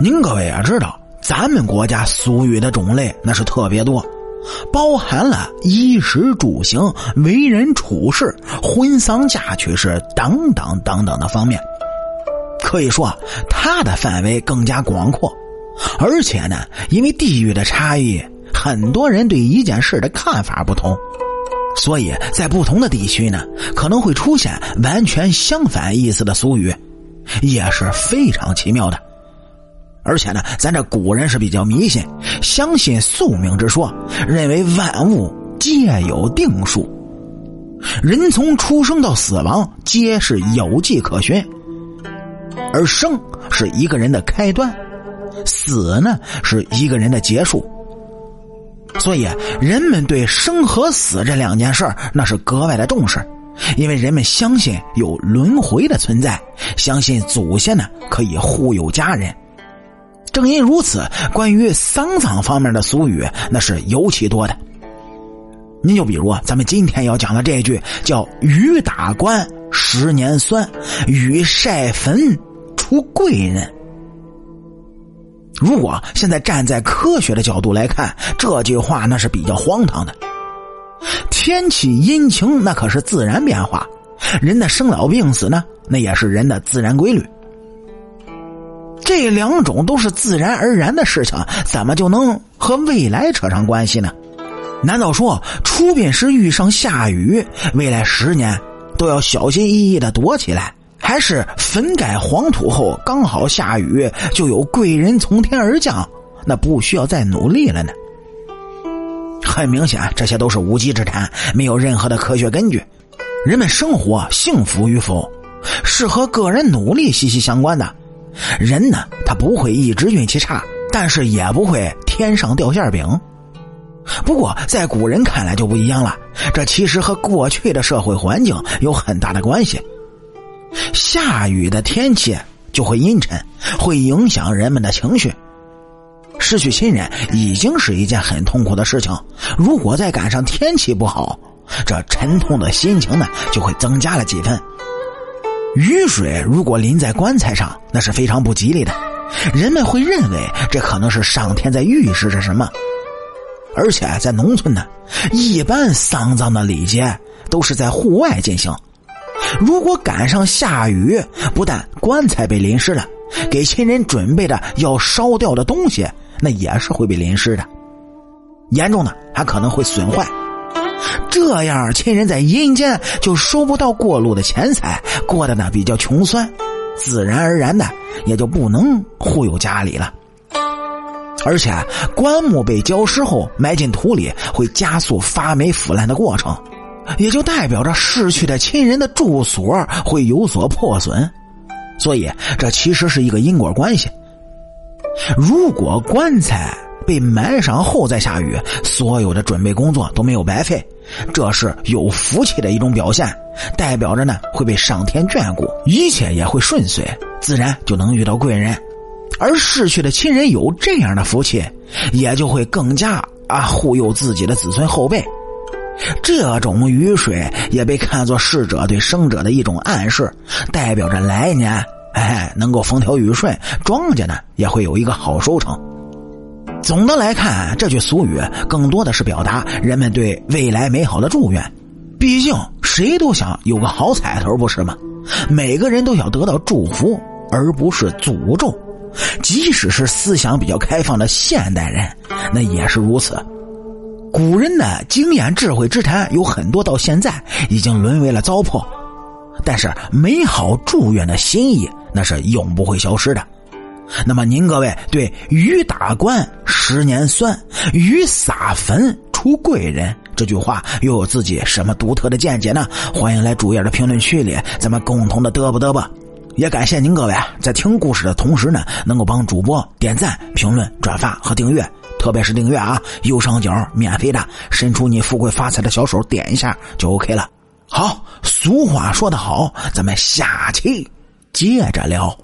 您各位也知道，咱们国家俗语的种类那是特别多，包含了衣食住行、为人处事、婚丧嫁娶是等等等等的方面。可以说，它的范围更加广阔，而且呢，因为地域的差异，很多人对一件事的看法不同，所以在不同的地区呢，可能会出现完全相反意思的俗语，也是非常奇妙的。而且呢，咱这古人是比较迷信，相信宿命之说，认为万物皆有定数，人从出生到死亡皆是有迹可循，而生是一个人的开端，死呢是一个人的结束。所以，人们对生和死这两件事那是格外的重视，因为人们相信有轮回的存在，相信祖先呢可以护佑家人。正因如此，关于丧葬方面的俗语那是尤其多的。您就比如啊咱们今天要讲的这一句，叫“雨打棺十年酸，雨晒坟出贵人”。如果现在站在科学的角度来看，这句话那是比较荒唐的。天气阴晴那可是自然变化，人的生老病死呢，那也是人的自然规律。这两种都是自然而然的事情，怎么就能和未来扯上关系呢？难道说出殡时遇上下雨，未来十年都要小心翼翼的躲起来？还是坟改黄土后刚好下雨，就有贵人从天而降，那不需要再努力了呢？很明显，这些都是无稽之谈，没有任何的科学根据。人们生活幸福与否，是和个人努力息息相关的。人呢，他不会一直运气差，但是也不会天上掉馅饼。不过在古人看来就不一样了，这其实和过去的社会环境有很大的关系。下雨的天气就会阴沉，会影响人们的情绪。失去亲人已经是一件很痛苦的事情，如果再赶上天气不好，这沉痛的心情呢就会增加了几分。雨水如果淋在棺材上，那是非常不吉利的。人们会认为这可能是上天在预示着什么。而且在农村呢，一般丧葬的礼节都是在户外进行。如果赶上下雨，不但棺材被淋湿了，给亲人准备的要烧掉的东西，那也是会被淋湿的。严重的还可能会损坏。这样，亲人在阴间就收不到过路的钱财，过得呢比较穷酸，自然而然的也就不能忽悠家里了。而且，棺木被浇湿后埋进土里，会加速发霉腐烂的过程，也就代表着逝去的亲人的住所会有所破损。所以，这其实是一个因果关系。如果棺材被埋上后再下雨，所有的准备工作都没有白费。这是有福气的一种表现，代表着呢会被上天眷顾，一切也会顺遂，自然就能遇到贵人。而逝去的亲人有这样的福气，也就会更加啊护佑自己的子孙后辈。这种雨水也被看作逝者对生者的一种暗示，代表着来年哎能够风调雨顺，庄稼呢也会有一个好收成。总的来看，这句俗语更多的是表达人们对未来美好的祝愿。毕竟，谁都想有个好彩头，不是吗？每个人都想得到祝福，而不是诅咒。即使是思想比较开放的现代人，那也是如此。古人的经验、智慧之谈有很多，到现在已经沦为了糟粕。但是，美好祝愿的心意，那是永不会消失的。那么您各位对“雨打棺十年酸，雨洒坟出贵人”这句话又有自己什么独特的见解呢？欢迎来主页的评论区里，咱们共同的嘚啵嘚啵。也感谢您各位在听故事的同时呢，能够帮主播点赞、评论、转发和订阅，特别是订阅啊，右上角免费的，伸出你富贵发财的小手点一下就 OK 了。好，俗话说得好，咱们下期接着聊。